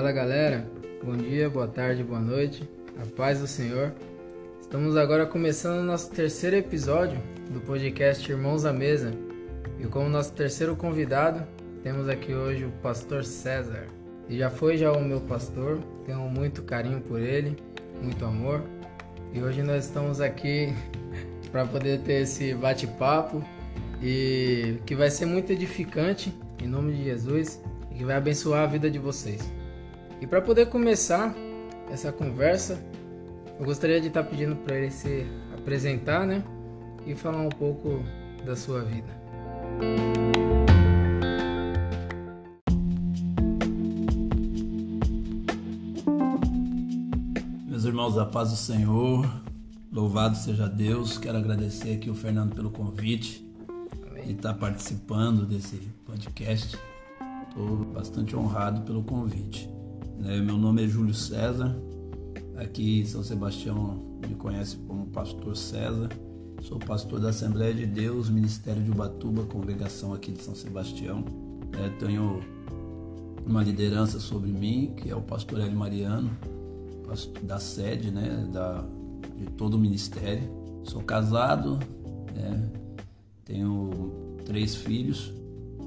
Fala galera, bom dia, boa tarde, boa noite, a paz do Senhor. Estamos agora começando o nosso terceiro episódio do podcast Irmãos à Mesa e como nosso terceiro convidado temos aqui hoje o pastor César. E já foi já o meu pastor, tenho muito carinho por ele, muito amor. E hoje nós estamos aqui para poder ter esse bate-papo e que vai ser muito edificante em nome de Jesus e que vai abençoar a vida de vocês. E para poder começar essa conversa, eu gostaria de estar pedindo para ele se apresentar, né, e falar um pouco da sua vida. Meus irmãos, a paz do Senhor, louvado seja Deus. Quero agradecer aqui o Fernando pelo convite e estar participando desse podcast. Estou bastante honrado pelo convite. Né, meu nome é Júlio César, aqui em São Sebastião me conhece como Pastor César. Sou pastor da Assembleia de Deus, Ministério de Ubatuba, congregação aqui de São Sebastião. É, tenho uma liderança sobre mim, que é o pastor Hélio Mariano, da sede né, da, de todo o ministério. Sou casado, né, tenho três filhos,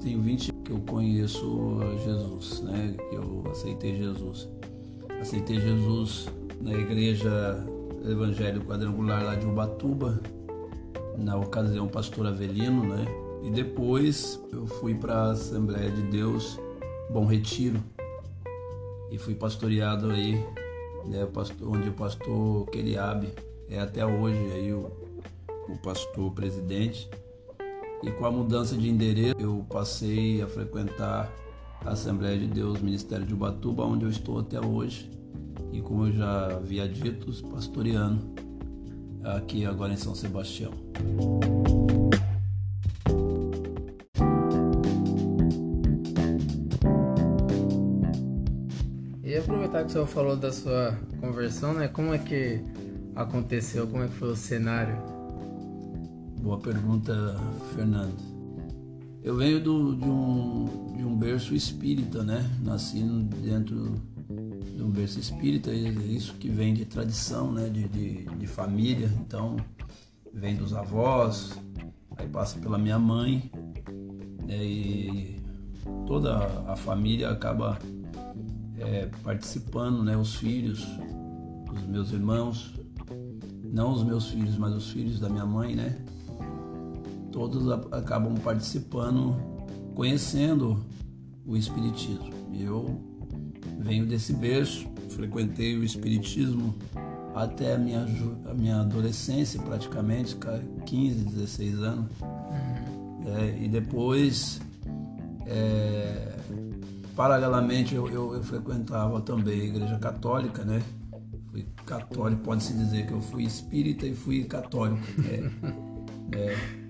tenho 20 que eu conheço Jesus, né, que eu aceitei Jesus. Aceitei Jesus na igreja Evangelho Quadrangular lá de Ubatuba, na ocasião pastor Avelino, né? E depois eu fui para a Assembleia de Deus Bom Retiro e fui pastoreado aí, né, onde o pastor Keliabe é até hoje aí o, o pastor presidente. E com a mudança de endereço, eu passei a frequentar Assembleia de Deus Ministério de Ubatuba, onde eu estou até hoje. E como eu já havia dito, pastoreando aqui agora em São Sebastião. E aproveitar que o senhor falou da sua conversão, né? Como é que aconteceu? Como é que foi o cenário? Boa pergunta, Fernando. Eu venho do, de, um, de um berço espírita, né? Nasci dentro de um berço espírita, isso que vem de tradição, né? De, de, de família. Então, vem dos avós, aí passa pela minha mãe, né? e toda a família acaba é, participando, né? Os filhos, os meus irmãos, não os meus filhos, mas os filhos da minha mãe, né? Todos acabam participando, conhecendo o Espiritismo. Eu venho desse berço, frequentei o Espiritismo até a minha, a minha adolescência, praticamente, 15, 16 anos. Uhum. É, e depois, é, paralelamente, eu, eu, eu, frequentava também a Igreja Católica, né? Fui católico, pode-se dizer que eu fui espírita e fui católico. É, é,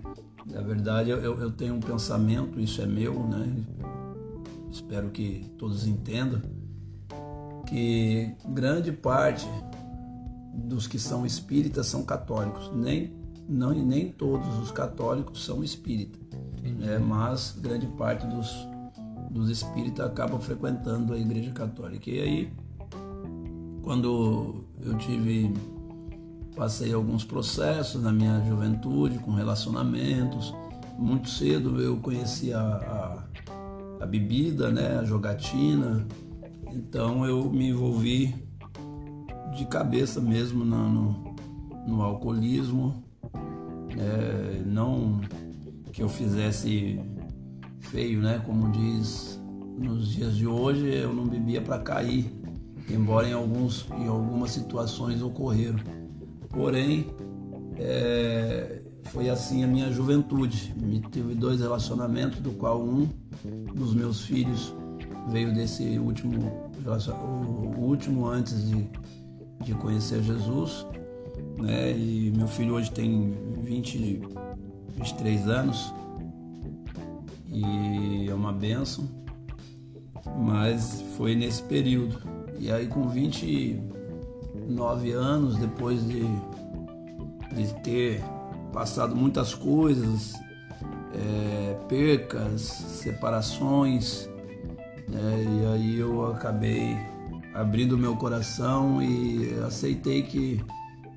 na verdade, eu, eu tenho um pensamento, isso é meu, né? Espero que todos entendam, que grande parte dos que são espíritas são católicos. Nem, não, nem todos os católicos são espíritas, né? mas grande parte dos, dos espíritas acabam frequentando a igreja católica. E aí, quando eu tive, passei alguns processos na minha juventude com relacionamentos, muito cedo eu conheci a, a, a bebida, né, a jogatina, então eu me envolvi de cabeça mesmo no, no, no alcoolismo. É, não que eu fizesse feio, né? Como diz nos dias de hoje, eu não bebia para cair, embora em, alguns, em algumas situações ocorreram. Porém, é, foi assim a minha juventude. Me tive dois relacionamentos, do qual um dos meus filhos veio desse último, o último antes de de conhecer Jesus, né? E meu filho hoje tem 20, 23 anos e é uma benção, mas foi nesse período. E aí com 29 anos, depois de, de ter passado muitas coisas, é, percas, separações, né? e aí eu acabei abrindo meu coração e aceitei que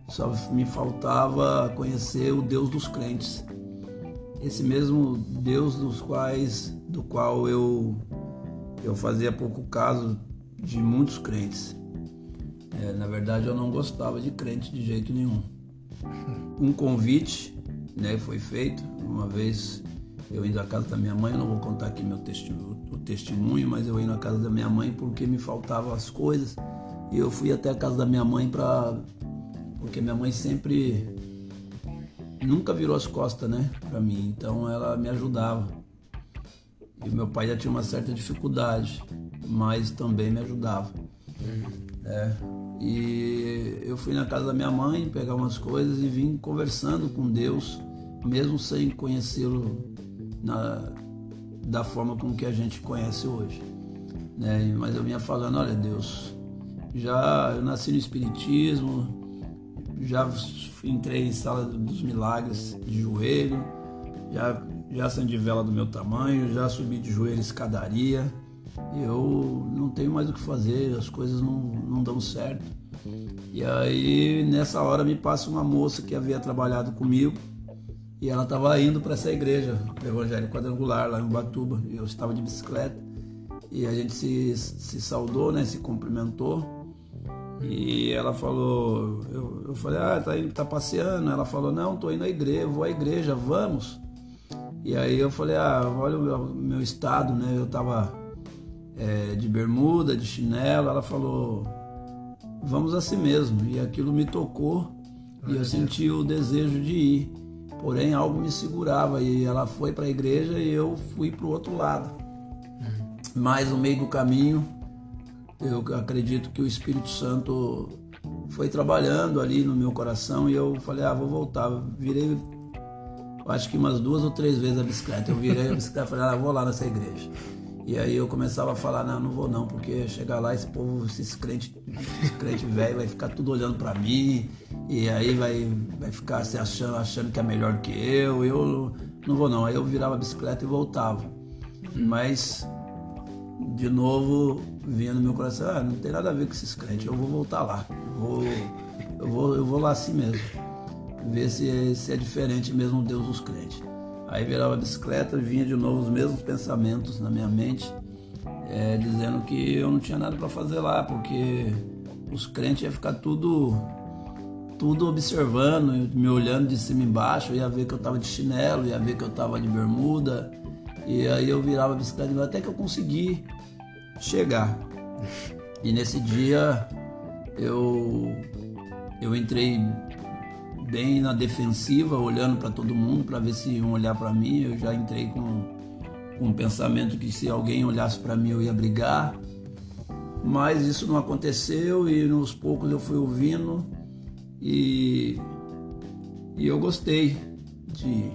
só me faltava conhecer o Deus dos crentes. Esse mesmo Deus dos quais do qual eu eu fazia pouco caso de muitos crentes. É, na verdade, eu não gostava de crente de jeito nenhum. Um convite né, foi feito. Uma vez eu indo à casa da minha mãe, eu não vou contar aqui meu testemunho, o testemunho, mas eu indo à casa da minha mãe porque me faltavam as coisas. E eu fui até a casa da minha mãe para. Porque minha mãe sempre. Nunca virou as costas, né, para mim. Então ela me ajudava. E meu pai já tinha uma certa dificuldade, mas também me ajudava. É. E eu fui na casa da minha mãe pegar umas coisas e vim conversando com Deus, mesmo sem conhecê-lo da forma como que a gente conhece hoje. Né? Mas eu vinha falando, olha Deus, já eu nasci no Espiritismo, já entrei em sala dos milagres de joelho, já, já acendi vela do meu tamanho, já subi de joelho escadaria, eu não tenho mais o que fazer, as coisas não, não dão certo. E aí, nessa hora, me passa uma moça que havia trabalhado comigo e ela estava indo para essa igreja evangélica quadrangular lá em Ubatuba. Eu estava de bicicleta e a gente se, se saudou, né, se cumprimentou. E ela falou, eu, eu falei, ah, tá, indo, tá passeando. Ela falou, não, tô indo à igreja, vou à igreja, vamos. E aí eu falei, ah, olha o meu, meu estado, né? Eu tava é, de bermuda, de chinelo. Ela falou, vamos assim mesmo. E aquilo me tocou e eu senti o desejo de ir. Porém, algo me segurava e ela foi para a igreja e eu fui para o outro lado. Uhum. Mas no meio do caminho, eu acredito que o Espírito Santo foi trabalhando ali no meu coração e eu falei, ah, vou voltar. virei, acho que umas duas ou três vezes a bicicleta. Eu virei a bicicleta e falei, ah, vou lá nessa igreja. E aí eu começava a falar, não, não vou não, porque chegar lá esse povo, esses crentes, esse crente velho vai ficar tudo olhando para mim, e aí vai, vai ficar se achando, achando que é melhor que eu, eu não vou não. Aí eu virava a bicicleta e voltava. Mas, de novo, vinha no meu coração, ah, não tem nada a ver com esses crentes, eu vou voltar lá. Eu vou, eu vou, eu vou lá assim mesmo. Ver se, se é diferente mesmo Deus dos crentes. Aí virava a bicicleta, vinha de novo os mesmos pensamentos na minha mente, é, dizendo que eu não tinha nada para fazer lá, porque os crentes iam ficar tudo tudo observando, me olhando de cima e embaixo, ia ver que eu tava de chinelo, ia ver que eu tava de bermuda, e aí eu virava a bicicleta até que eu consegui chegar. E nesse dia eu eu entrei bem na defensiva, olhando para todo mundo para ver se iam olhar para mim. Eu já entrei com, com um pensamento que se alguém olhasse para mim eu ia brigar. Mas isso não aconteceu e nos poucos eu fui ouvindo e, e eu gostei de.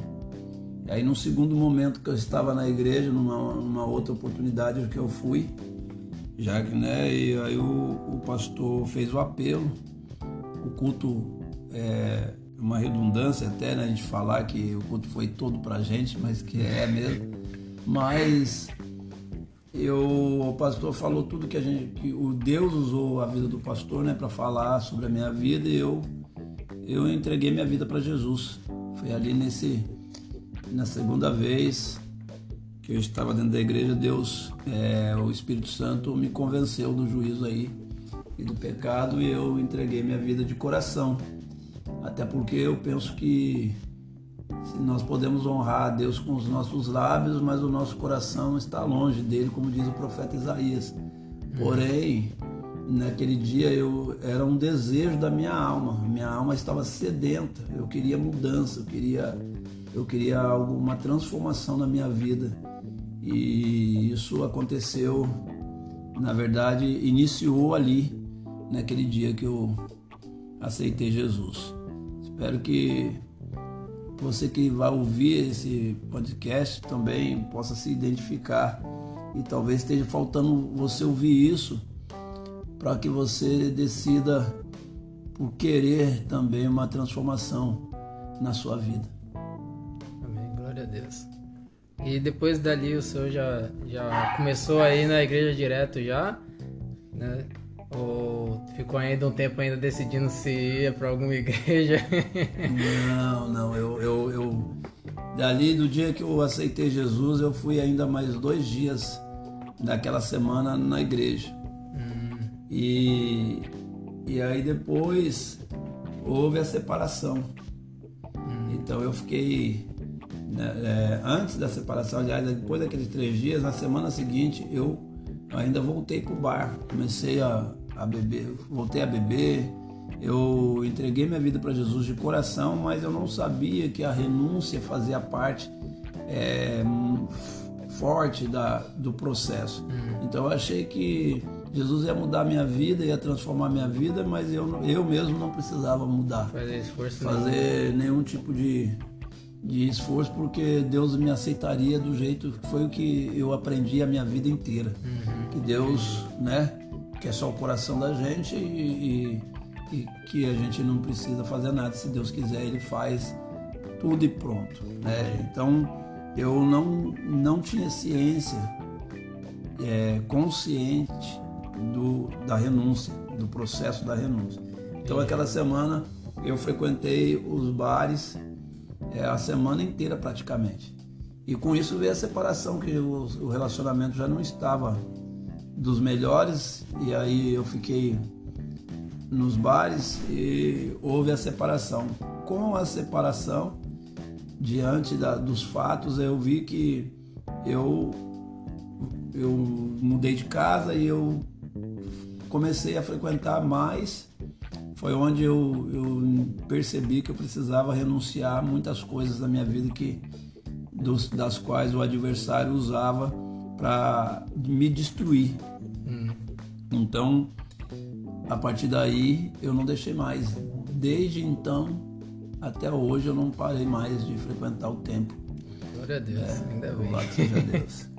Aí no segundo momento que eu estava na igreja, numa, numa outra oportunidade que eu fui, já que né, e aí o, o pastor fez o apelo, o culto é, uma redundância até né, a gente falar que o culto foi todo pra gente, mas que é mesmo. Mas eu, o pastor falou tudo que a gente, que o Deus usou a vida do pastor, né, para falar sobre a minha vida e eu eu entreguei minha vida para Jesus. Foi ali nesse na segunda vez que eu estava dentro da igreja, Deus, é, o Espírito Santo me convenceu do juízo aí e do pecado e eu entreguei minha vida de coração. Até porque eu penso que nós podemos honrar a Deus com os nossos lábios, mas o nosso coração está longe dele, como diz o profeta Isaías. Porém, naquele dia eu era um desejo da minha alma. Minha alma estava sedenta. Eu queria mudança, eu queria eu queria alguma transformação na minha vida. E isso aconteceu, na verdade, iniciou ali naquele dia que eu aceitei Jesus. Espero que você que vai ouvir esse podcast também possa se identificar e talvez esteja faltando você ouvir isso para que você decida por querer também uma transformação na sua vida. Amém, glória a Deus. E depois dali o senhor já, já começou aí na igreja direto já, né? Ou ficou ainda um tempo ainda decidindo se ia para alguma igreja? não, não. Eu, eu, eu, dali do dia que eu aceitei Jesus, eu fui ainda mais dois dias daquela semana na igreja. Hum. E, e aí depois houve a separação. Hum. Então eu fiquei né, é, antes da separação, aliás, depois daqueles três dias, na semana seguinte eu ainda voltei para o bar, comecei a, a beber, voltei a beber, eu entreguei minha vida para Jesus de coração, mas eu não sabia que a renúncia fazia parte é, forte da, do processo. Uhum. Então eu achei que Jesus ia mudar minha vida, ia transformar minha vida, mas eu, eu mesmo não precisava mudar. Fazer esforço Fazer nenhum, nenhum tipo de, de esforço, porque Deus me aceitaria do jeito que foi o que eu aprendi a minha vida inteira. Uhum. Que Deus, né, que é só o coração da gente e, e, e, que a gente não precisa fazer nada. Se Deus quiser, Ele faz tudo e pronto. Né? Então eu não, não tinha ciência é, consciente do, da renúncia, do processo da renúncia. Então aquela semana eu frequentei os bares é, a semana inteira praticamente. E com isso veio a separação, que o, o relacionamento já não estava dos melhores e aí eu fiquei nos bares e houve a separação. Com a separação, diante da, dos fatos, eu vi que eu eu mudei de casa e eu comecei a frequentar mais. Foi onde eu, eu percebi que eu precisava renunciar muitas coisas da minha vida que dos, das quais o adversário usava para me destruir. Hum. Então, a partir daí, eu não deixei mais. Desde então até hoje, eu não parei mais de frequentar o templo. Glória a Deus, é, ainda bem. Louvado seja Deus.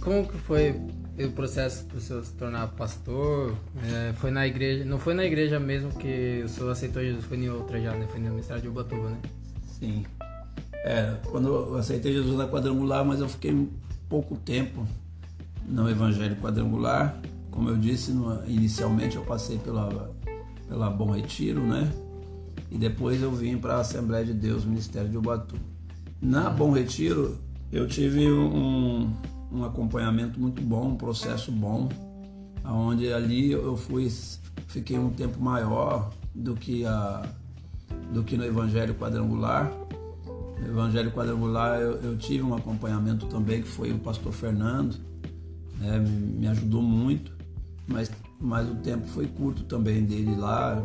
Como que foi o processo para o senhor se tornar pastor? É, foi na igreja, não foi na igreja mesmo que o senhor aceitou Jesus, foi em outra já, né? Foi no ministério de Ubatuba, né? Sim. É, quando eu aceitei Jesus na quadrangular, mas eu fiquei pouco tempo no Evangelho Quadrangular. Como eu disse no, inicialmente, eu passei pela, pela Bom Retiro, né? E depois eu vim para a Assembleia de Deus, Ministério de Ubatuba. Na Bom Retiro, eu tive um, um acompanhamento muito bom, um processo bom, onde ali eu fui, fiquei um tempo maior do que, a, do que no Evangelho Quadrangular. No Evangelho Quadrangular eu, eu tive um acompanhamento também, que foi o pastor Fernando, né? me ajudou muito, mas, mas o tempo foi curto também dele lá,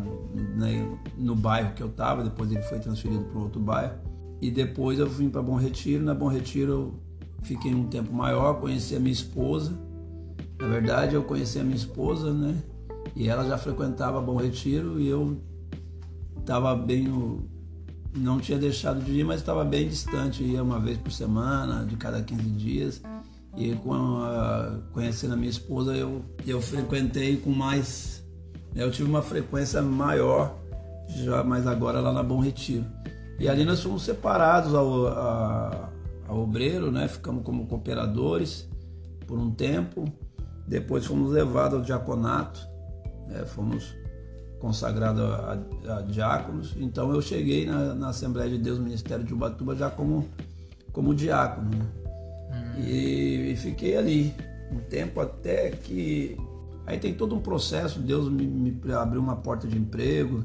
né? no bairro que eu estava, depois ele foi transferido para outro bairro. E depois eu vim para Bom Retiro, na Bom Retiro eu fiquei um tempo maior, conheci a minha esposa. Na verdade, eu conheci a minha esposa, né? E ela já frequentava Bom Retiro e eu estava bem no, não tinha deixado de ir, mas estava bem distante, ia uma vez por semana, de cada 15 dias. E com a, conhecendo a minha esposa, eu, eu frequentei com mais. Né, eu tive uma frequência maior, já mais agora lá na Bom Retiro. E ali nós fomos separados ao, a, ao obreiro, né? ficamos como cooperadores por um tempo. Depois fomos levados ao diaconato, né? fomos consagrados a, a, diáconos. Então eu cheguei na, na Assembleia de Deus Ministério de Ubatuba já como, como diácono. Né? Uhum. E, e, fiquei ali um tempo até que. Aí tem todo um processo, Deus me, me abriu uma porta de emprego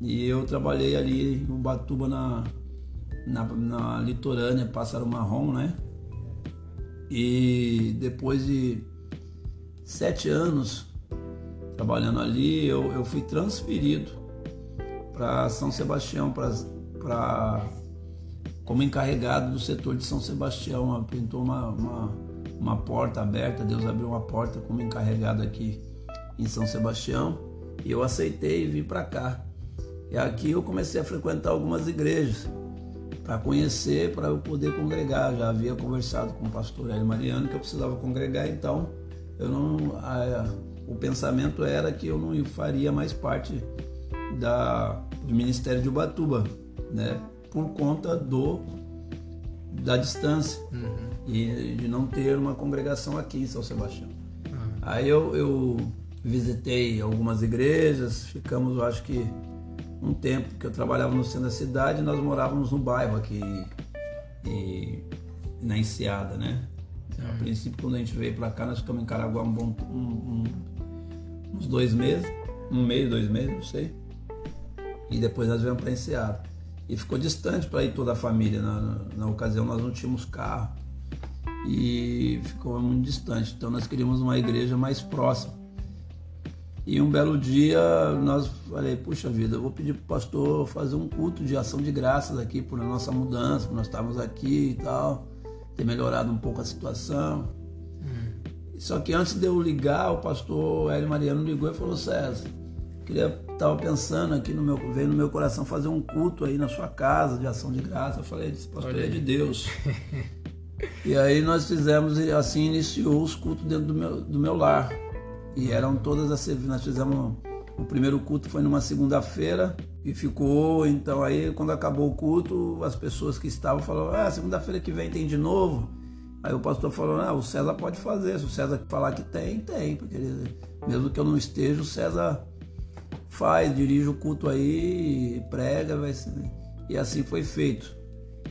e eu trabalhei ali em Ubatuba na, na, na litorânea Pássaro Marrom, né? E depois de sete anos trabalhando ali, eu, eu fui transferido para São Sebastião, para como encarregado do setor de São Sebastião. Pintou uma, uma, uma porta aberta, Deus abriu uma porta como encarregado aqui em São Sebastião e eu aceitei e vim para cá. E aqui eu comecei a frequentar algumas igrejas para conhecer, para eu poder congregar. Já havia conversado com o pastor Hélio Mariano que eu precisava congregar, então eu não, a, o pensamento era que eu não faria mais parte da, do Ministério de Ubatuba, né? por conta do da distância uhum. e de não ter uma congregação aqui em São Sebastião. Uhum. Aí eu, eu visitei algumas igrejas, ficamos, eu acho que um tempo que eu trabalhava no centro da cidade, nós morávamos no bairro aqui e, na Enseada, né? Uhum. A princípio, quando a gente veio para cá, nós ficamos em Caraguá um bom, um, um, uns dois meses, um mês, dois meses, não sei. E depois nós viemos para Enseada. E ficou distante para ir toda a família. Na, na, na, ocasião nós não tínhamos carro. E ficou muito distante. Então nós queríamos uma igreja mais próxima. E um belo dia nós falei, puxa vida, eu vou pedir para o pastor fazer um culto de ação de graças aqui por nossa mudança, por nós estávamos aqui e tal, ter melhorado um pouco a situação. Hum. Só que antes de eu ligar, o pastor Hélio Mariano ligou e falou, César, queria estava pensando aqui no meu veio no meu coração fazer um culto aí na sua casa de ação de graça. Eu falei, pastor é de Deus. e aí nós fizemos e assim iniciou os cultos dentro do meu, do meu lar. E eram todas as nós fizemos o primeiro culto foi numa segunda-feira e ficou, então aí quando acabou o culto, as pessoas que estavam falaram: "Ah, segunda-feira que vem tem de novo". Aí o pastor falou: "Ah, o César pode fazer, se o César falar que tem, tem, porque ele, mesmo que eu não esteja, o César faz, dirige o culto aí, prega, vai ser... e assim foi feito.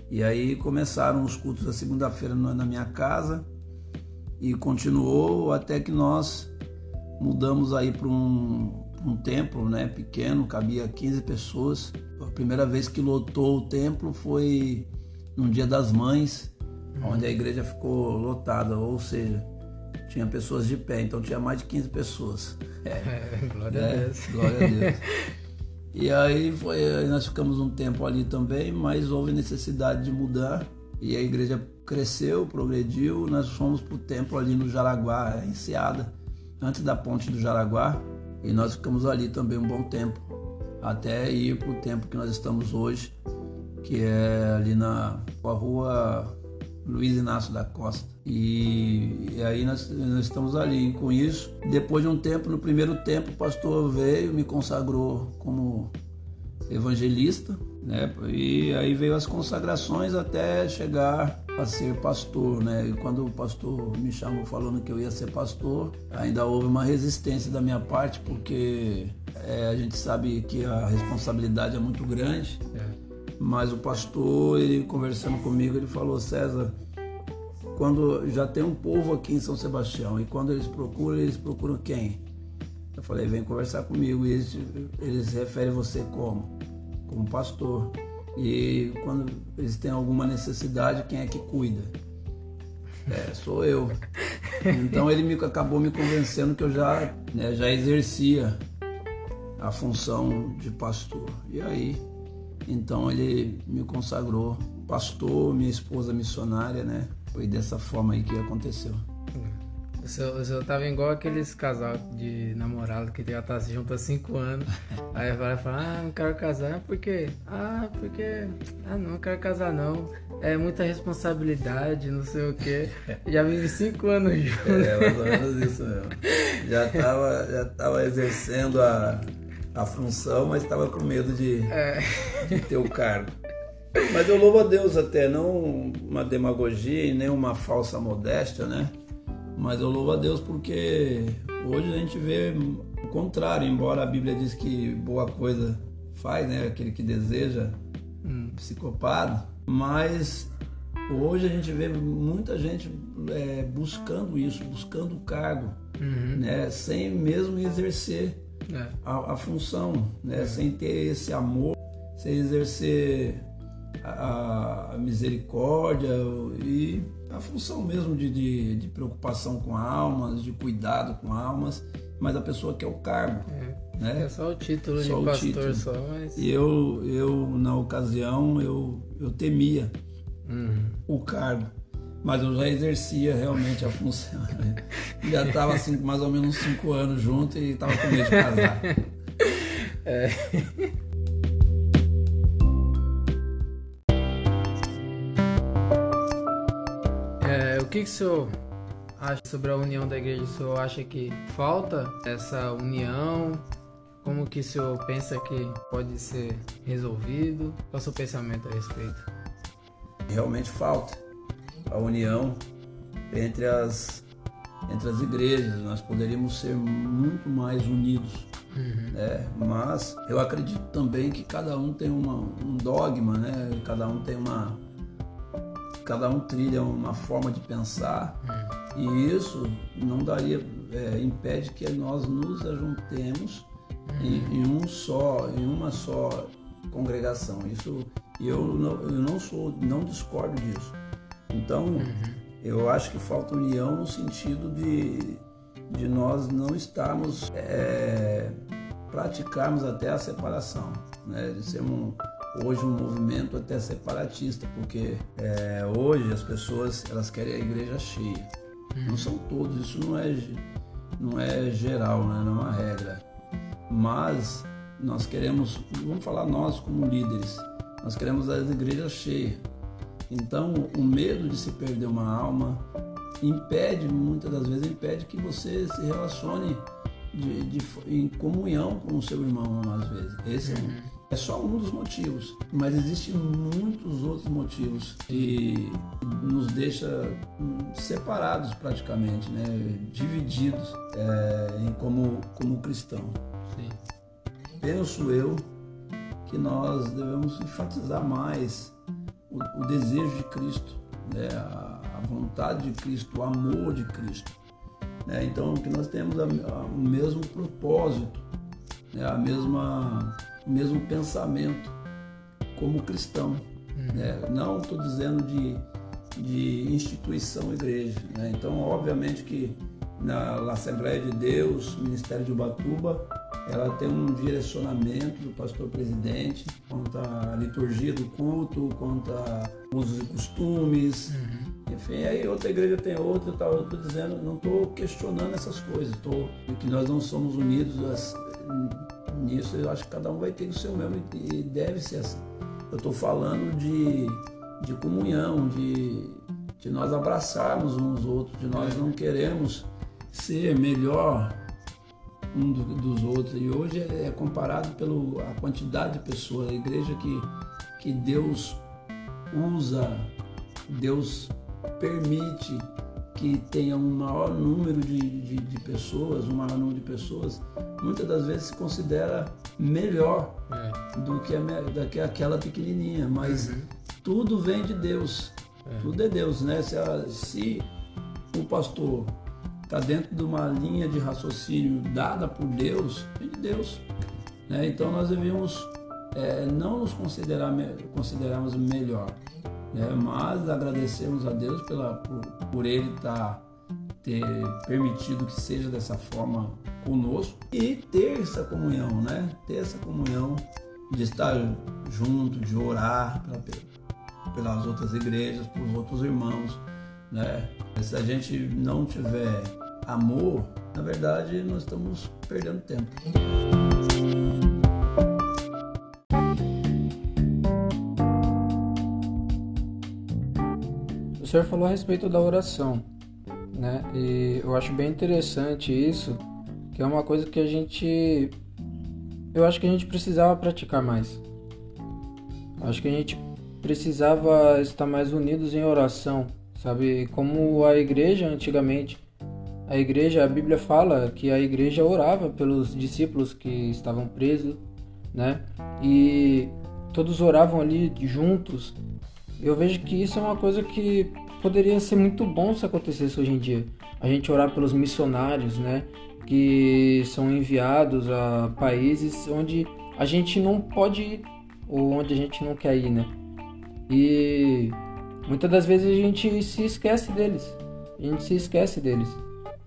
E aí começaram os cultos da segunda-feira na minha casa e continuou até que nós mudamos aí para um, um templo né, pequeno, cabia 15 pessoas. A primeira vez que lotou o templo foi no Dia das Mães, uhum. onde a igreja ficou lotada, ou seja, tinha pessoas de pé, então tinha mais de 15 pessoas. É, é glória é, a Deus. Glória a Deus. E aí foi, nós ficamos um tempo ali também, mas houve necessidade de mudar e a igreja cresceu, progrediu. Nós fomos para o templo ali no Jaraguá, em Seada, antes da ponte do Jaraguá, e nós ficamos ali também um bom tempo, até ir para o templo que nós estamos hoje, que é ali na rua Luiz Inácio da Costa. E, e aí nós, nós, estamos ali com isso. Depois de um tempo, no primeiro tempo, o pastor veio, me consagrou como evangelista, né? E aí veio as consagrações até chegar a ser pastor, né? E quando o pastor me chamou falando que eu ia ser pastor, ainda houve uma resistência da minha parte, porque é, a gente sabe que a responsabilidade é muito grande. É. Mas o pastor, ele conversando comigo, ele falou: César, quando já tem um povo aqui em São Sebastião e quando eles procuram, eles procuram quem? Eu falei: vem conversar comigo. E eles, eles referem você como? Como pastor. E quando eles têm alguma necessidade, quem é que cuida? É, sou eu. Então ele me, acabou me convencendo que eu já, né, já exercia a função de pastor. E aí então ele me consagrou pastor, minha esposa missionária, né? Foi dessa forma aí que aconteceu. O senhor, senhor tava igual aqueles casal de namorado que já tá junto há cinco anos. Aí vai falar, ah, não quero casar, por quê? Ah, porque. Ah não, não quero casar não. É muita responsabilidade, não sei o quê. Já vive cinco anos juntos. É, mais ou menos isso mesmo. Já tava, já tava exercendo a, a função, mas estava com medo de, é. de ter o cargo. Mas eu louvo a Deus até, não uma demagogia e nem uma falsa modéstia, né? Mas eu louvo a Deus porque hoje a gente vê o contrário, embora a Bíblia diz que boa coisa faz, né? Aquele que deseja, hum. psicopata. Mas hoje a gente vê muita gente é, buscando isso, buscando o cargo, uhum. né? Sem mesmo exercer é. a, a, função, né? É. sem ter esse amor, sem exercer a, a, misericórdia e a função mesmo de, de, de, preocupação com almas, de cuidado com almas, mas a pessoa quer o cargo. É, né? é só o título só de pastor título. só, mas... E eu, eu, na ocasião, eu, eu temia uhum. o cargo mas eu já exercia realmente a função. Né? Já estava assim, mais ou menos cinco anos junto e estava com medo de casar. É. que, que o senhor acha sobre a união da igreja? O senhor acha que falta essa união? Como que o senhor pensa que pode ser resolvido? Qual é o seu pensamento a respeito? Realmente falta a união entre as, entre as igrejas, nós poderíamos ser muito mais unidos. Uhum. Né? Mas eu acredito também que cada um tem uma, um dogma, né? cada um tem uma. Cada um trilha uma forma de pensar uhum. e isso não daria, é, impede que nós nos ajuntemos uhum. em, em, um só, em uma só congregação. Isso eu não, eu não sou, não discordo disso. Então uhum. eu acho que falta união no sentido de de nós não estarmos é, praticarmos até a separação, né? de ser um, hoje um movimento até separatista, porque é, hoje as pessoas elas querem a igreja cheia. Não são todos, isso não é, não é geral, né? não é uma regra. Mas nós queremos, vamos falar nós como líderes, nós queremos as igrejas cheias. Então o medo de se perder uma alma, impede, muitas das vezes, impede que você se relacione de, de, em comunhão com o seu irmão, às vezes. Esse uhum. É só um dos motivos, mas existem muitos outros motivos que nos deixa separados praticamente, né? divididos é, em, como, como cristão. Sim. Penso eu que nós devemos enfatizar mais o, o desejo de Cristo, né? a, a vontade de Cristo, o amor de Cristo. Né? Então, que nós temos a, a, o mesmo propósito, né? a mesma, mesmo pensamento como cristão. Uhum. Né? Não estou dizendo de, de instituição igreja. Né? Então, obviamente que na, na Assembleia de Deus, Ministério de Ubatuba, ela tem um direcionamento do pastor presidente quanto à liturgia do culto, quanto a usos e costumes. Uhum. Enfim, aí outra igreja tem outra, tal. Eu estou dizendo, não estou questionando essas coisas. Tô, que nós não somos unidos nisso, eu acho que cada um vai ter o seu mesmo e deve ser assim. Eu estou falando de, de comunhão, de, de nós abraçarmos uns aos outros, de nós não queremos ser melhor um dos outros. E hoje é, é comparado pela quantidade de pessoas, a igreja que, que Deus usa, Deus permite que tenha um maior número de, de, de, pessoas, um maior número de pessoas, muitas das vezes se considera melhor é. do, que a, do que aquela pequenininha, mas uhum. tudo vem de Deus, é. tudo é Deus, né? Se, se o pastor está dentro de uma linha de raciocínio dada por Deus, vem de Deus. Né? Então nós devemos é, não nos considerar, considerarmos melhor, né? mas agradecermos a Deus pela, por, por Ele tá, ter permitido que seja dessa forma conosco e ter essa comunhão, né? ter essa comunhão de estar junto, de orar pela, pelas outras igrejas, pelos outros irmãos. Né? Se a gente não tiver amor, na verdade nós estamos perdendo tempo. Senhor falou a respeito da oração, né? E eu acho bem interessante isso, que é uma coisa que a gente eu acho que a gente precisava praticar mais. Acho que a gente precisava estar mais unidos em oração, sabe? Como a igreja antigamente a igreja, a Bíblia fala que a igreja orava pelos discípulos que estavam presos, né? E todos oravam ali juntos. Eu vejo que isso é uma coisa que poderia ser muito bom se acontecesse hoje em dia. A gente orar pelos missionários, né? Que são enviados a países onde a gente não pode ir ou onde a gente não quer ir, né? E muitas das vezes a gente se esquece deles. A gente se esquece deles.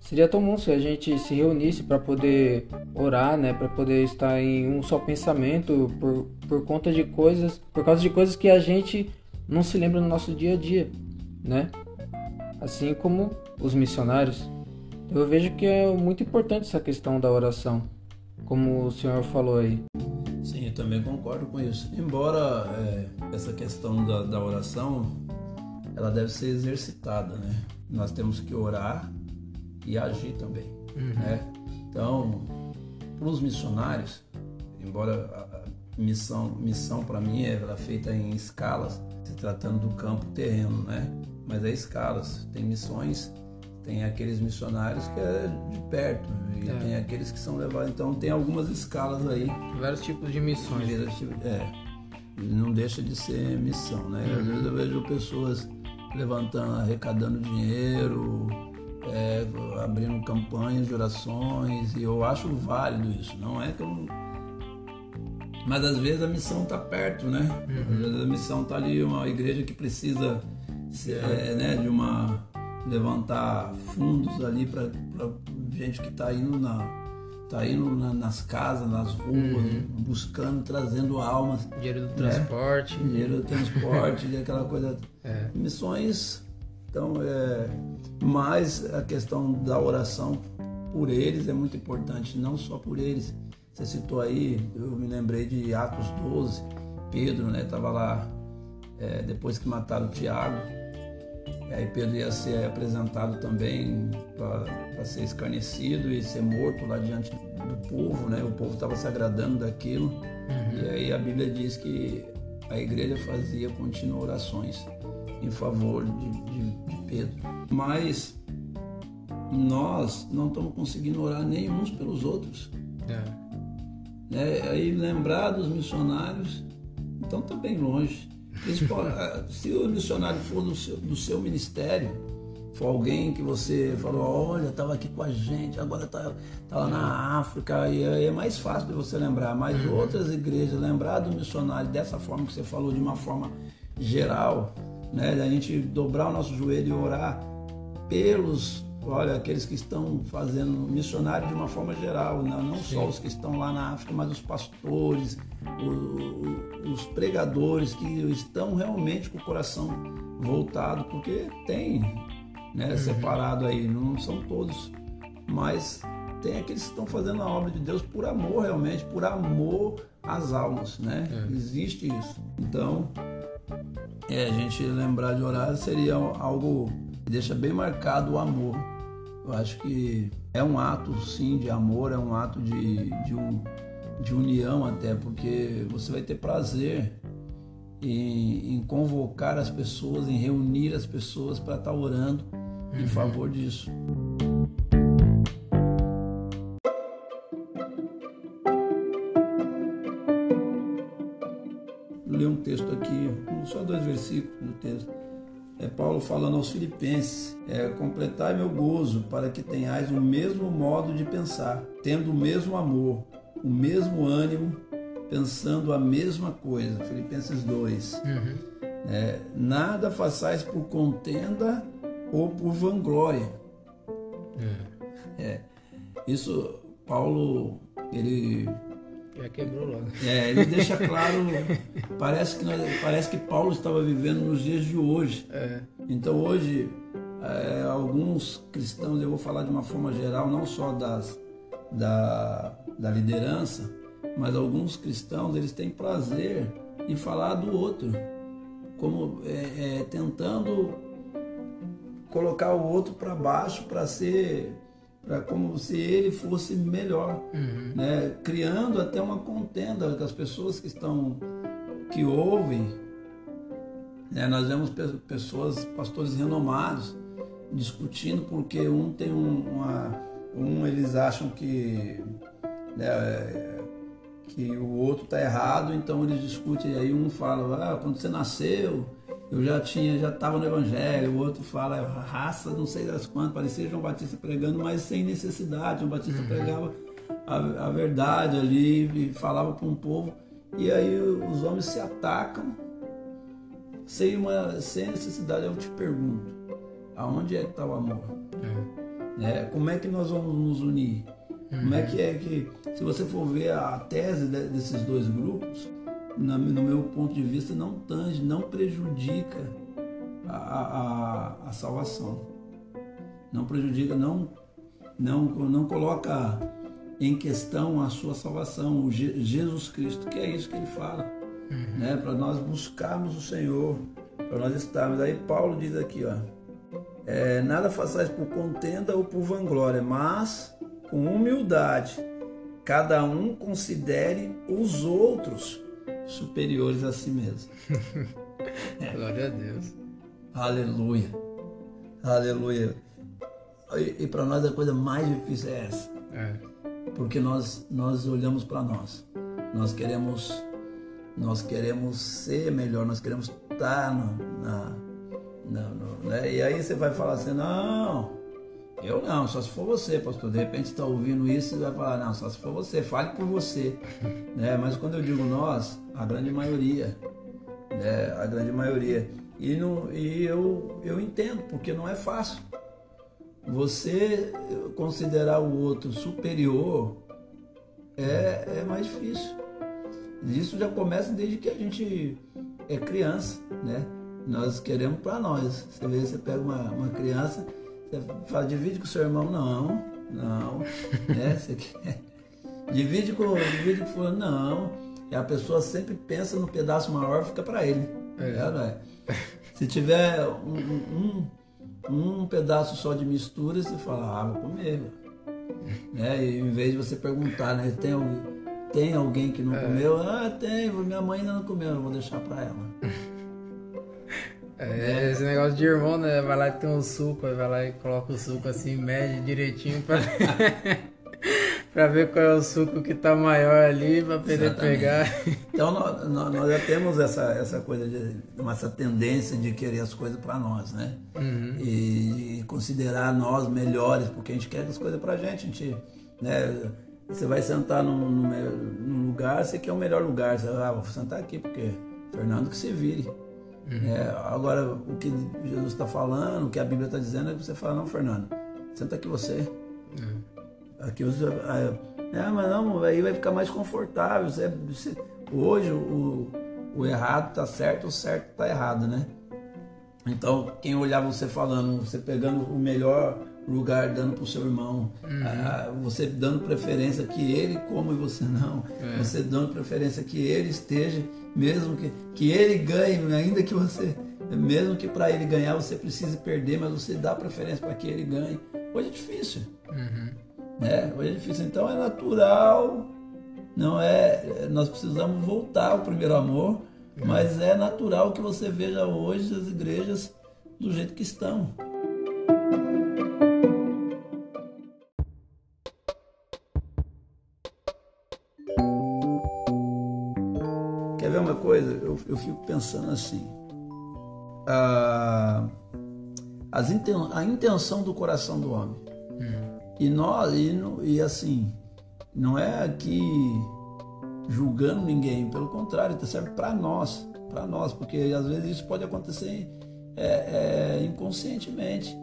Seria tão bom se a gente se reunisse para poder orar, né, para poder estar em um só pensamento por, por conta de coisas, por causa de coisas que a gente não se lembra no nosso dia a dia, né? Assim como os missionários. Eu vejo que é muito importante essa questão da oração, como o senhor falou aí. Sim, eu também concordo com isso. Embora é, essa questão da, da oração, ela deve ser exercitada, né? Nós temos que orar e agir também. Uhum. Né? Então, para os missionários, embora a missão, missão para mim é feita em escalas, se tratando do campo terreno, né? Mas é escalas. Tem missões, tem aqueles missionários que é de perto, e É. tem aqueles que são levados. Então tem algumas escalas aí. Vários tipos de missões. É, não deixa de ser missão, né? Às vezes eu vejo pessoas levantando, arrecadando dinheiro, é, abrindo campanhas de orações, e eu acho válido isso. Não é que eu. Mas às vezes a missão está perto, né? Às vezes a missão está ali, uma igreja que precisa é, né, de uma. levantar fundos ali para gente que está indo na. Tá indo na- nas casas, nas ruas, buscando, trazendo almas, Dinheiro do transporte. dinheiro do transporte, aquela coisa. É. Missões, então é. Mas a questão da oração por eles é muito importante, não só por eles. Você citou aí, eu me lembrei de Atos 12, Pedro, né, estava lá é, depois que mataram o Tiago. E aí Pedro ia ser apresentado também para ser escarnecido e ser morto lá diante do povo, né? O povo estava se agradando daquilo. E aí a Bíblia diz que a igreja fazia contínuas orações em favor de, de, de Pedro. Mas nós não estamos conseguindo orar nem uns pelos outros. É. Né? Aí lembrar dos missionários, então está bem longe. Ah, se o missionário for do seu, do seu ministério, for alguém que você falou, olha, estava aqui com a gente, agora está tá lá na África, e aí é mais fácil de você lembrar. Mas outras igrejas, lembrar do missionário dessa forma que você falou, de uma forma geral, né? Da gente dobrar o nosso joelho e orar pelos, olha, aqueles que estão fazendo missionário de uma forma geral, né? não só os que estão lá na África, mas os pastores, os pregadores que estão realmente com o coração voltado, porque tem, né, separado aí, não são todos, mas tem aqueles que estão fazendo a obra de Deus por amor realmente, por amor às almas, né? Existe isso. Então, é, a gente lembrar de orar seria algo que deixa bem marcado o amor. Eu acho que é um ato, sim, de amor, é um ato de, de, um- de união até, porque você vai ter prazer em, em convocar as pessoas, em reunir as pessoas para estar orando em favor disso. Ler um texto aqui, só dois versículos do texto. É Paulo falando aos Filipenses: é, Completai meu gozo, para que tenhais o mesmo modo de pensar, tendo o mesmo amor, o mesmo ânimo, pensando a mesma coisa. Filipenses 2. É, nada façais por contenda ou por vanglória. É, isso, Paulo, ele Já quebrou logo. é, ele deixa claro, parece que, nós- parece que Paulo estava vivendo nos dias de hoje. É. Então hoje, é, alguns cristãos, eu vou falar de uma forma geral, não só das, da, da liderança, mas alguns cristãos, eles têm prazer em falar do outro, como é, é, tentando colocar o outro para baixo para ser para como se ele fosse melhor, né? criando até uma contenda com as pessoas que estão que ouvem. né? Nós vemos pe- pessoas, pastores renomados, discutindo porque um tem um, uma, um eles acham que né, que o outro está errado, então eles discutem e aí um fala, ah, quando você nasceu eu já tinha, já estava no Evangelho, o outro fala, raça, não sei das quantas, parecia João Batista pregando, mas sem necessidade. João Batista pregava a, a verdade ali e falava para um povo. E aí os homens se atacam sem, uma, sem necessidade. Eu te pergunto, aonde é que está o amor? Né? Como é que nós vamos nos unir? Como é que é que, se você for ver a tese de- desses dois grupos, na- no meu ponto de vista, não tange, não prejudica a, a, a- salvação. Não prejudica, não, não, não coloca em questão a sua salvação, o Je- Jesus Cristo, que é isso que ele fala. Né? Para nós buscarmos o Senhor, para nós estarmos. Aí Paulo diz aqui, ó. É, nada façais por contenda ou por vanglória, mas com humildade, cada um considere os outros superiores a si mesmo. Glória a Deus. Aleluia. Aleluia. E, e para nós a coisa mais difícil é essa. É. Porque nós, nós olhamos para nós. Nós queremos nós queremos ser melhor, nós queremos estar na, na no, né? E aí você vai falar assim, não, eu não, só se for você, pastor. De repente está ouvindo isso e vai falar, não, só se for você, fale por você. né? Mas quando eu digo nós, a grande maioria, né? a grande maioria. E, no, e eu, eu entendo, porque não é fácil. Você considerar o outro superior é, é mais difícil. Isso já começa desde que a gente é criança, né? Nós queremos para nós. Você vê, você pega uma, uma criança, você fala, divide com o seu irmão, não, não, né? Você quer, divide com, divide com fulano, não. E a pessoa sempre pensa no pedaço maior, fica para ele. É. É, não é? Se tiver um, um, um, pedaço só de mistura, você fala, ah, vou comer. né? E em vez de você perguntar, né? Tem alguém tem alguém que não é. comeu? Ah, tem, minha mãe ainda não comeu, eu vou deixar pra ela. É, esse negócio de irmão, né? Vai lá e tem um suco, vai lá e coloca o suco assim, mede direitinho pra, pra ver qual é o suco que tá maior ali, pra poder Exatamente. pegar. Então nós, nós, já temos essa, essa coisa, de, essa tendência de querer as coisas para nós, né? Uhum. E, e, considerar nós melhores, porque a gente quer as coisas pra gente, a gente, né? Você vai sentar num, num, lugar, você quer o melhor lugar. Você ah, vou sentar aqui, porque Fernando que se vire. Uhum. É, agora, o que Jesus está falando, o que a Bíblia está dizendo, é que você fala, não, Fernando, senta aqui você. Uhum. Aqui você. Ah, é, mas não, aí vai ficar mais confortável. Você, você, hoje o, o errado está certo, o certo está errado, né? Então, quem olhava você falando, você pegando o melhor lugar dando para o seu irmão, uhum. ah, você dando preferência que ele coma e você não, é. você dando preferência que ele esteja, mesmo que, que ele ganhe, ainda que você, mesmo que para ele ganhar você precise perder, mas você dá preferência para que ele ganhe. Hoje é difícil, uhum. né? Hoje é difícil, então é natural, não é? Nós precisamos voltar ao primeiro amor, uhum. mas é natural que você veja hoje as igrejas do jeito que estão. Coisa, eu, eu fico pensando assim. A, as inten, a intenção do coração do homem. Uhum. E nós, e, e assim, não é aqui julgando ninguém, pelo contrário, tá serve para nós, para nós, porque às vezes isso pode acontecer é, é, inconscientemente.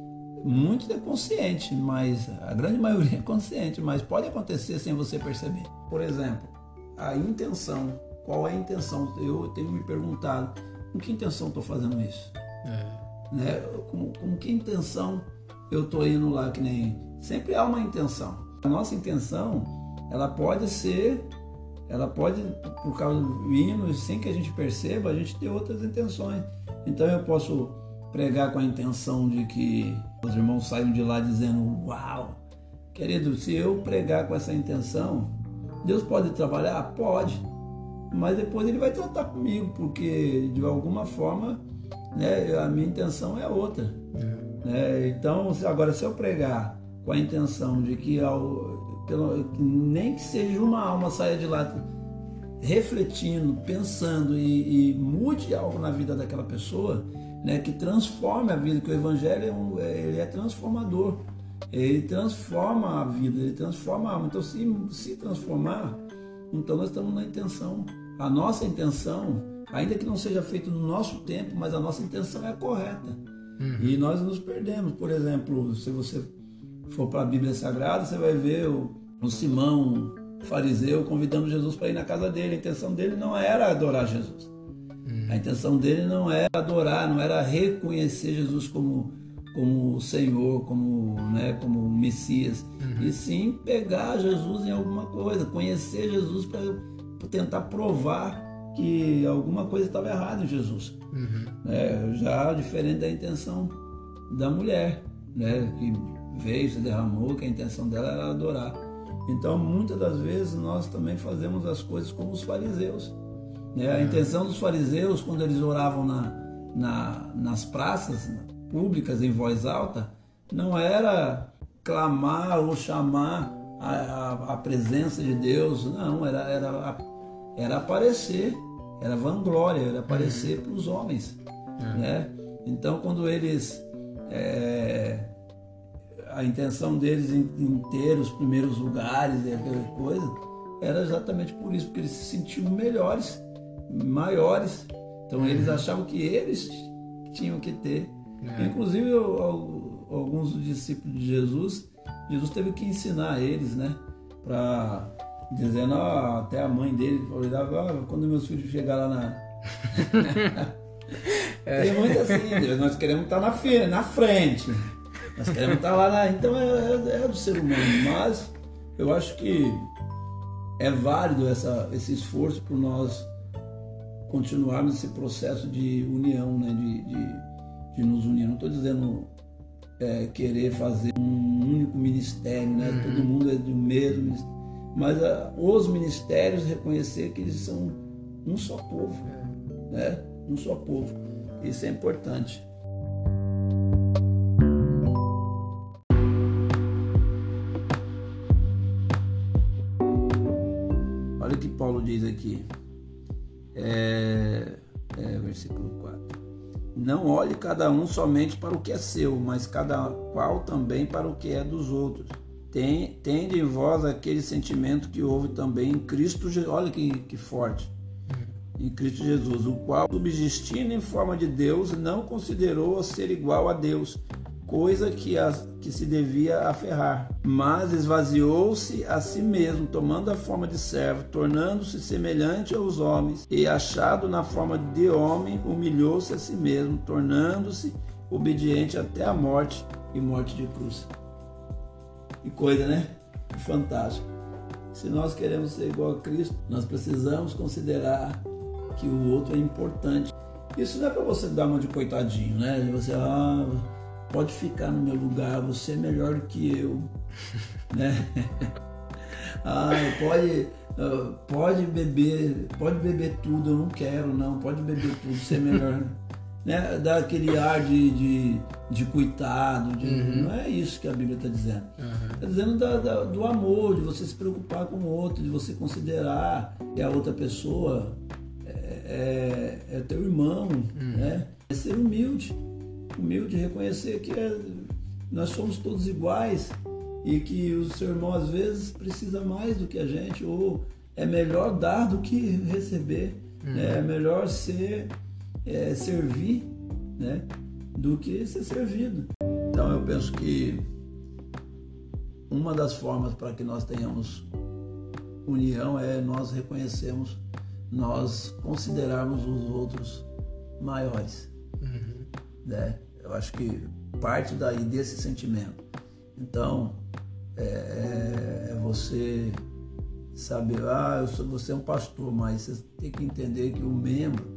Muito é consciente, mas a grande maioria é consciente, mas pode acontecer sem você perceber. Por exemplo, a intenção qual é a intenção? Eu tenho me perguntado, com que intenção estou fazendo isso? É. Né? Com, com que intenção eu estou indo lá que nem... Sempre há uma intenção. A nossa intenção, ela pode ser, ela pode, por causa do hino, sem que a gente perceba, a gente ter outras intenções. Então eu posso pregar com a intenção de que os irmãos saiam de lá dizendo, uau, querido, se eu pregar com essa intenção, Deus pode trabalhar? Pode mas depois ele vai tratar comigo, porque de alguma forma né, a minha intenção é outra. É. Né? Então, agora se eu pregar com a intenção de que, ao, pelo, nem que seja uma alma saia de lá refletindo, pensando e, e, mude algo na vida daquela pessoa, né, que transforme a vida, que o Evangelho é, um, é, ele é transformador. Ele transforma a vida, ele transforma a alma. Então, se se transformar, então nós estamos na intenção a nossa intenção, ainda que não seja feito no nosso tempo, mas a nossa intenção é correta. Uhum. E nós nos perdemos. Por exemplo, se você for para a Bíblia Sagrada, você vai ver o, o Simão fariseu convidando Jesus para ir na casa dele. A intenção dele não era adorar Jesus. Uhum. A intenção dele não era adorar, não era reconhecer Jesus como como Senhor, como, né, como Messias, uhum. e sim pegar Jesus em alguma coisa, conhecer Jesus para tentar provar que alguma coisa estava errada em Jesus. Uhum. É, já diferente da intenção da mulher, né, que veio, se derramou, que a intenção dela era adorar. Então, muitas das vezes, nós também fazemos as coisas como os fariseus. Né? A uhum. intenção dos fariseus, quando eles oravam na, na, nas praças públicas em voz alta não era clamar ou chamar a, a, a presença de Deus, não, era, era, era aparecer, era vanglória, era aparecer uhum. para os homens. Uhum. Né? Então, quando eles. É, a intenção deles em, em, ter os primeiros lugares e aquela coisa, era exatamente por isso, porque eles se sentiam melhores, maiores. Então, eles uhum. achavam que eles tinham que ter. É. Inclusive, eu, alguns dos discípulos de Jesus Jesus teve que ensinar eles, né? Para dizendo, ó, até a mãe dele olhava, ó, quando meus filhos chegarem lá na. é. Tem muito assim, Deus, nós queremos estar na, frente, na frente. Nós queremos estar lá na. Então é, é, é, do ser humano. Mas eu acho que é válido essa, esse esforço por nós continuarmos esse processo de união, né? de, de, de nos unir. Não estou dizendo é, querer fazer um único ministério, né? Uhum. Todo mundo é do mesmo, mas a, ah, os ministérios reconhecer que eles são um só povo, é. né? Um só povo. Isso é importante. Olha o que Paulo diz aqui. É, é versículo 4. Não olhe cada um somente para o que é seu, mas cada qual também para o que é dos outros. Tem, tende em vós aquele sentimento que houve também em Cristo Jesus. Olha que, que forte. Em Cristo Jesus, o qual, subsistindo em forma de Deus, não considerou ser igual a Deus, coisa que, que se devia aferrar, mas esvaziou-se a si mesmo, tomando a forma de servo, tornando-se semelhante aos homens, e achado na forma de homem, humilhou-se a si mesmo, tornando-se obediente até a morte e morte de cruz. Que coisa, né? Fantástico. Se nós queremos ser igual a Cristo, nós precisamos considerar que o outro é importante. Isso não é para você dar uma de coitadinho, né? Você, ah, pode ficar no meu lugar, você é melhor que eu. né? ah, pode, uh, pode beber, pode beber tudo, eu não quero, não, pode beber tudo, você é melhor. Né? Dá aquele ar de, de, de coitado, de, uhum. não é isso que a Bíblia está dizendo. Está uhum. dizendo da, da, do amor, de você se preocupar com o outro, de você considerar que a outra pessoa é, é, é teu irmão, uhum. né? É ser humilde humilde reconhecer que é, nós somos todos iguais e que o seu irmão às vezes precisa mais do que a gente ou é melhor dar do que receber, uhum. né? é melhor ser é, servir, né, do que ser servido. Então eu penso que uma das formas para que nós tenhamos união é nós reconhecermos, nós considerarmos os outros maiores. Uhum né? Eu acho que parte daí desse sentimento. Então, é, é, você saber, ah, eu sou, você é um pastor, mas você tem que entender que o membro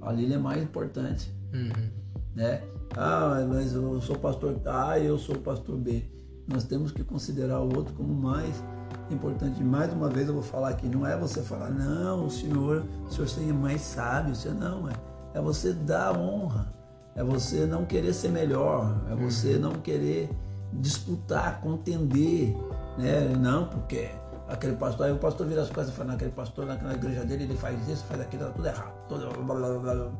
ali ele é mais importante, uhum. né? Ah, mas eu sou pastor A, eu sou pastor B. Nós temos que considerar o outro como mais importante. Mais uma vez eu vou falar aqui, não é você falar, não, o senhor, o senhor seria mais sábio, senhor não, é, é você dar honra é você não querer ser melhor, é você uhum. não querer disputar, contender, né? Não, porque aquele pastor, aí o pastor vira as costas e fala, aquele pastor naquela igreja dele, ele faz isso, faz aquilo, tá tudo errado. Tudo blá, blá, blá,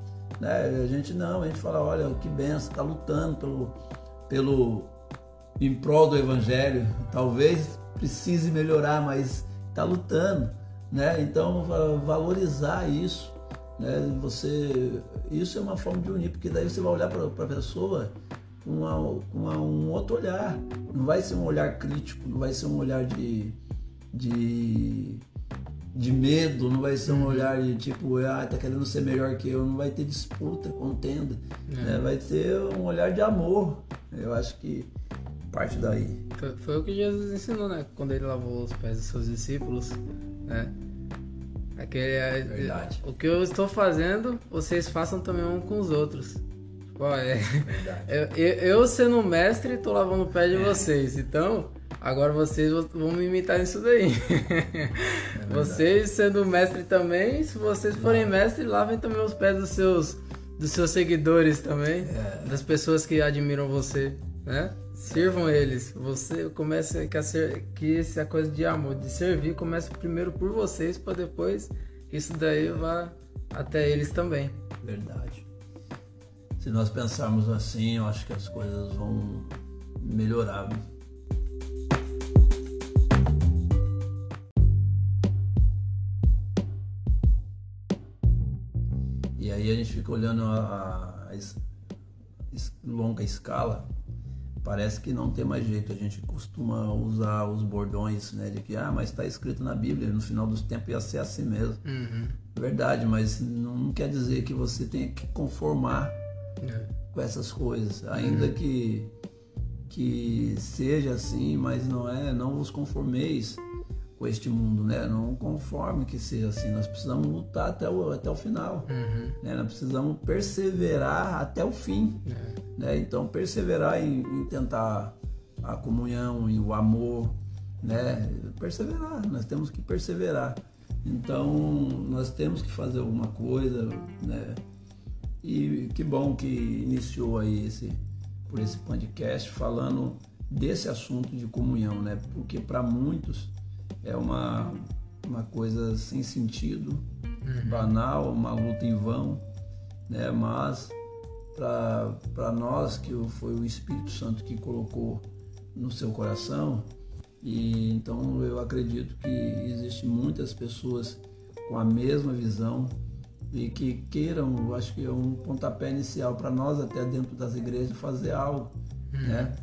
né? A gente não, a gente fala, olha, que benção, está lutando pelo, pelo em prol do evangelho. Talvez precise melhorar, mas está lutando, né? Então valorizar isso, né? Você, isso é uma forma de unir, porque daí você vai olhar para a pessoa com, uma, com uma, um outro olhar. Não vai ser um olhar crítico, não vai ser um olhar de, de, de medo, não vai ser um olhar de tipo, ah, tá querendo ser melhor que eu, não vai ter disputa, contenda. É. Né? Vai ter um olhar de amor. Eu acho que parte daí. Foi, foi o que Jesus ensinou, né? Quando ele lavou os pés dos seus discípulos, né? Aquele, é, Verdade. O que eu estou fazendo, vocês façam também um com os outros. Pô, é. Eu, eu, eu sendo mestre, estou lavando o pé de é. vocês. Então, agora vocês vão me imitar nisso daí. É vocês sendo mestre também, se vocês forem mestre, lavem também os pés dos seus dos seus seguidores também, é. das pessoas que admiram você, né? Sirvam eles. Você começa que, a ser, que essa coisa de amor, de servir, começa primeiro por vocês, para depois isso daí vá até eles também. Verdade. Se nós pensarmos assim, eu acho que as coisas vão melhorar. Aí a gente fica olhando a, a, longa escala parece que não tem mais jeito. A gente costuma usar os bordões, né? De que, ah, mas está escrito na Bíblia, no final dos tempos ia ser assim mesmo. Uhum. Verdade, mas não quer dizer que você tenha que conformar é. com essas coisas. Ainda uhum. que, que seja assim, mas não é, não vos conformeis com este mundo, né? Não conforme que seja assim. Nós precisamos lutar até o, até o final, uhum. né? Nós precisamos perseverar até o fim, é. né? Então perseverar em, em, tentar a comunhão e o amor, né? Perseverar. Nós temos que perseverar. Então nós temos que fazer alguma coisa, né? E que bom que iniciou aí esse por esse podcast falando desse assunto de comunhão, né? Porque para muitos é uma, uma coisa sem sentido, uhum. banal, uma luta em vão, né? mas para nós que foi o Espírito Santo que colocou no seu coração, e então eu acredito que existem muitas pessoas com a mesma visão e que queiram, acho que é um pontapé inicial para nós até dentro das igrejas fazer algo, uhum. né?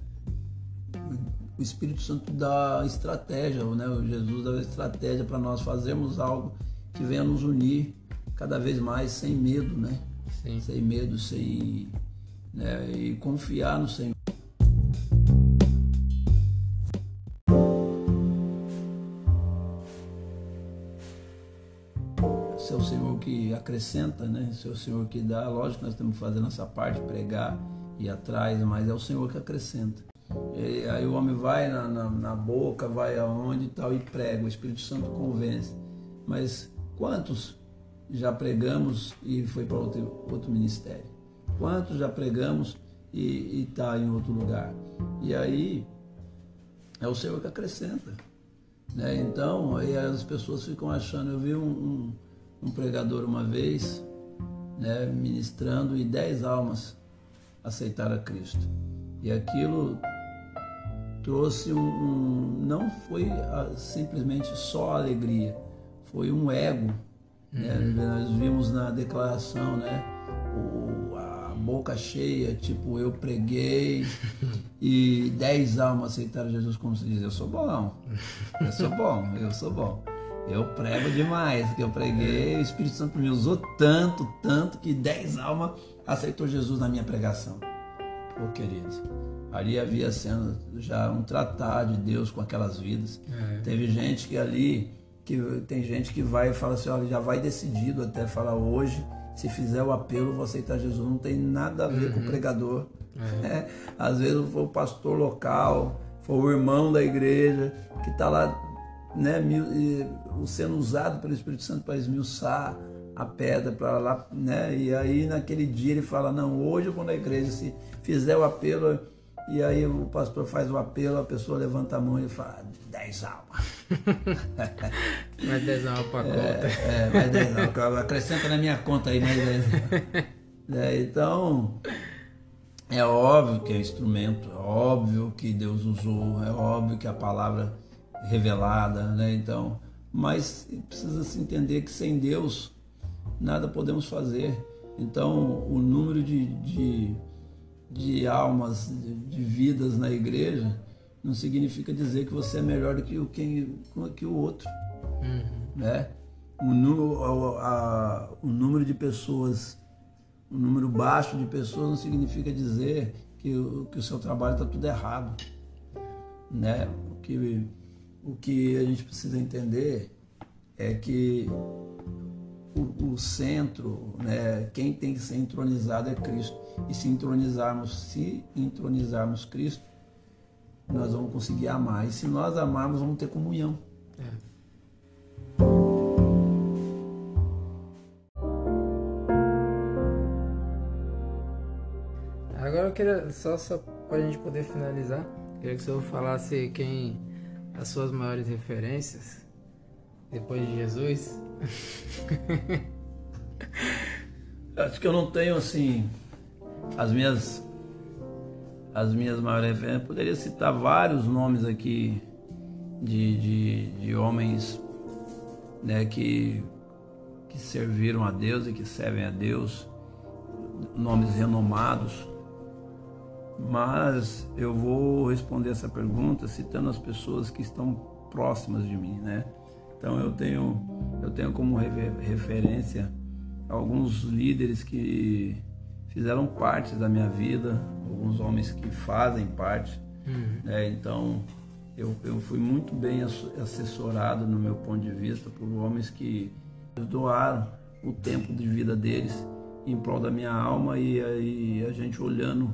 O Espírito Santo dá estratégia, né? O Jesus dá estratégia para nós fazermos algo que venha nos unir cada vez mais sem medo, né? Sim. Sem medo, sem né? e confiar no Senhor. Se é o Senhor que acrescenta, né? Se é o Senhor que dá, lógico que nós temos que fazer nossa parte, pregar e atrás, mas é o Senhor que acrescenta. E aí o homem vai na, na, na, boca, vai aonde e tal, e prega. O Espírito Santo convence. Mas quantos já pregamos e foi para outro, outro ministério? Quantos já pregamos e está em outro lugar? E aí é o Senhor que acrescenta. Né? Então, as pessoas ficam achando. Eu vi um, um, um pregador uma vez né, ministrando e dez almas aceitaram a Cristo. E aquilo trouxe um, um não foi a, simplesmente só alegria, foi um ego. Né? Uhum. Nós vimos na declaração, né? O, a boca cheia, tipo, eu preguei e dez almas aceitaram Jesus como se diz, eu sou bom, eu sou bom, eu sou bom. Eu prego demais, que eu preguei, o Espírito Santo me usou tanto, tanto, que dez almas aceitou Jesus na minha pregação. Ô querido, ali havia sendo já um tratar de Deus com aquelas vidas. É. Teve gente que ali, que tem gente que vai e fala assim, olha, já vai decidido até falar hoje, se fizer o apelo, vou aceitar Jesus. Não tem nada a ver uhum. com o uhum. pregador. É. É. Às vezes foi o pastor local, foi o irmão da igreja que está lá, né, sendo usado pelo Espírito Santo para esmiuçar a pedra para lá, né? E aí naquele dia ele fala, não, hoje quando a igreja se fizer o apelo, e aí o pastor faz o apelo, a pessoa levanta a mão e fala, 10 almas. mais 10 almas para a conta. É, mais 10 almas. Acrescenta na minha conta aí mais 10 é, Então, é óbvio que é instrumento, é óbvio que Deus usou, é óbvio que a palavra revelada, né? Então, mas precisa se entender que sem Deus nada podemos fazer. Então, o número de, de de almas, de, de, vidas na igreja, não significa dizer que você é melhor do que o, quem, que o outro. Uhum. Né? O, número, a, a, o número de pessoas, o número baixo de pessoas não significa dizer que, o, que o seu trabalho está tudo errado. Né? O, que, o que a gente precisa entender é que o, o centro, né, quem tem que ser entronizado é Cristo. E se entronizarmos, se entronizarmos Cristo, nós vamos conseguir amar. E se nós amarmos, vamos ter comunhão. É. Agora eu queria, só, só pra gente poder finalizar, queria que o senhor falasse quem as suas maiores referências depois de Jesus. Acho que eu não tenho assim as minhas as minhas maiores referências. Poderia citar vários nomes aqui de, de, de homens né, que, que serviram a Deus e que servem a Deus, nomes renomados. Mas eu vou responder essa pergunta citando as pessoas que estão próximas de mim, né? Então eu tenho eu tenho como referência alguns líderes que fizeram parte da minha vida, alguns homens que fazem parte. Uhum. Né? Então, eu, eu fui muito bem assessorado no meu ponto de vista por homens que doaram o tempo de vida deles em prol da minha alma e aí a gente olhando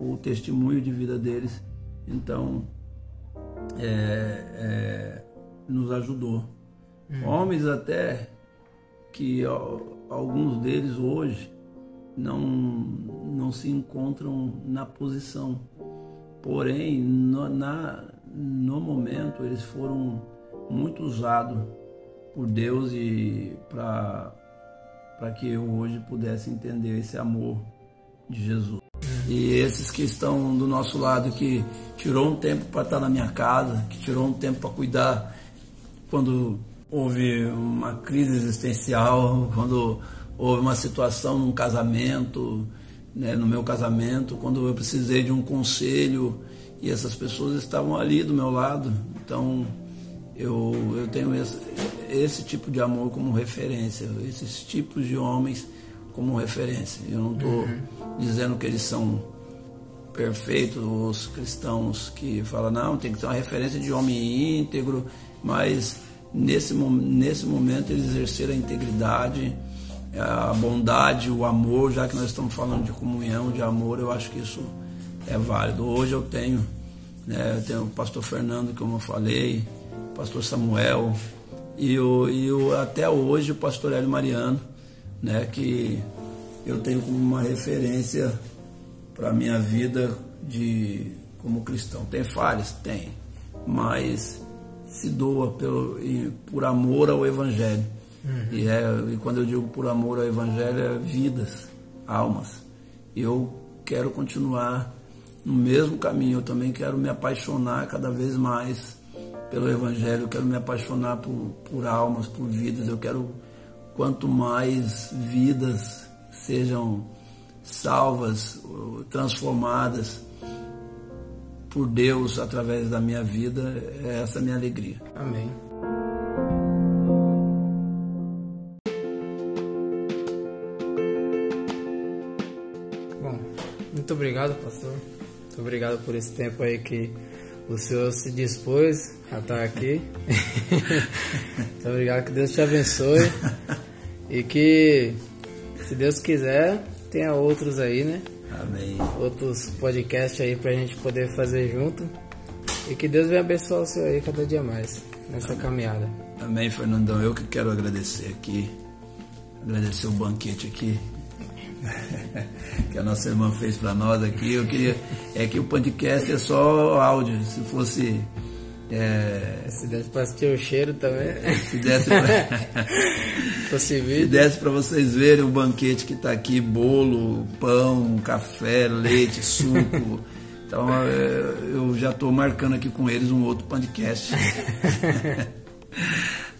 o testemunho de vida deles, então é, é, nos ajudou. Uhum. Homens até que alguns deles hoje não, não se encontram na posição. Porém, no, na, no momento, eles foram muito usados por Deus e para que eu hoje pudesse entender esse amor de Jesus. E esses que estão do nosso lado, que tirou um tempo para estar na minha casa, que tirou um tempo para cuidar quando houve uma crise existencial, quando houve uma situação num casamento, né, no meu casamento, quando eu precisei de um conselho e essas pessoas estavam ali do meu lado. Então eu, eu tenho esse, esse tipo de amor como referência, esses tipos de homens como referência. Eu não estou uhum. dizendo que eles são perfeitos, os cristãos que falam, não, tem que ter uma referência de homem íntegro, mas nesse, nesse momento eles exerceram a integridade a bondade, o amor, já que nós estamos falando de comunhão, de amor, eu acho que isso é válido. Hoje eu tenho, né, eu tenho o pastor Fernando, como eu falei, o pastor Samuel, e, o, e o, até hoje o pastor Hélio Mariano, né, que eu tenho como uma referência para a minha vida de, como cristão. Tem falhas? Tem, mas se doa pelo, por amor ao Evangelho. Uhum. E, é, e quando eu digo por amor ao Evangelho, é vidas, almas. Eu quero continuar no mesmo caminho, eu também quero me apaixonar cada vez mais pelo Evangelho, eu quero me apaixonar por, por almas, por vidas, eu quero quanto mais vidas sejam salvas, transformadas por Deus através da minha vida, é essa a minha alegria. Amém. Muito obrigado, pastor. Muito obrigado por esse tempo aí que o senhor se dispôs a estar aqui. Muito obrigado, que Deus te abençoe. E que, se Deus quiser, tenha outros aí, né? Amém. Outros podcasts aí pra gente poder fazer junto. E que Deus venha abençoar o senhor aí cada dia mais nessa Amém. caminhada. Amém, Fernandão. Eu que quero agradecer aqui. Agradecer o banquete aqui que a nossa irmã fez para nós aqui. Eu queria. É que o podcast é só áudio. Se fosse. É... Se desse para assistir o cheiro também. Se desse para. Se desse vocês verem o banquete que está aqui: bolo, pão, café, leite, suco. Então é, eu já estou marcando aqui com eles um outro podcast.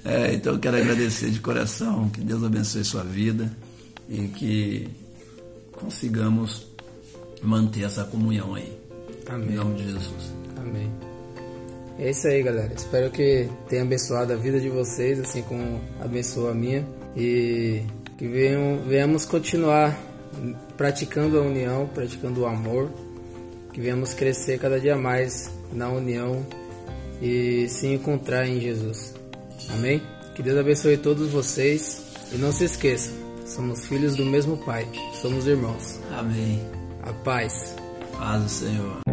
É, então eu quero agradecer de coração, que Deus abençoe sua vida e que consigamos manter essa comunhão aí. Amém. Em nome de Jesus. Amém. É isso aí, galera. Espero que tenha abençoado a vida de vocês, assim como abençoou a minha. E que venham, venhamos continuar praticando a união, praticando o amor. Que venhamos crescer cada dia mais na união e se encontrar em Jesus. Amém? Que Deus abençoe todos vocês. E não se esqueçam, Somos filhos do mesmo Pai. Somos irmãos. Amém. A paz. Paz do Senhor.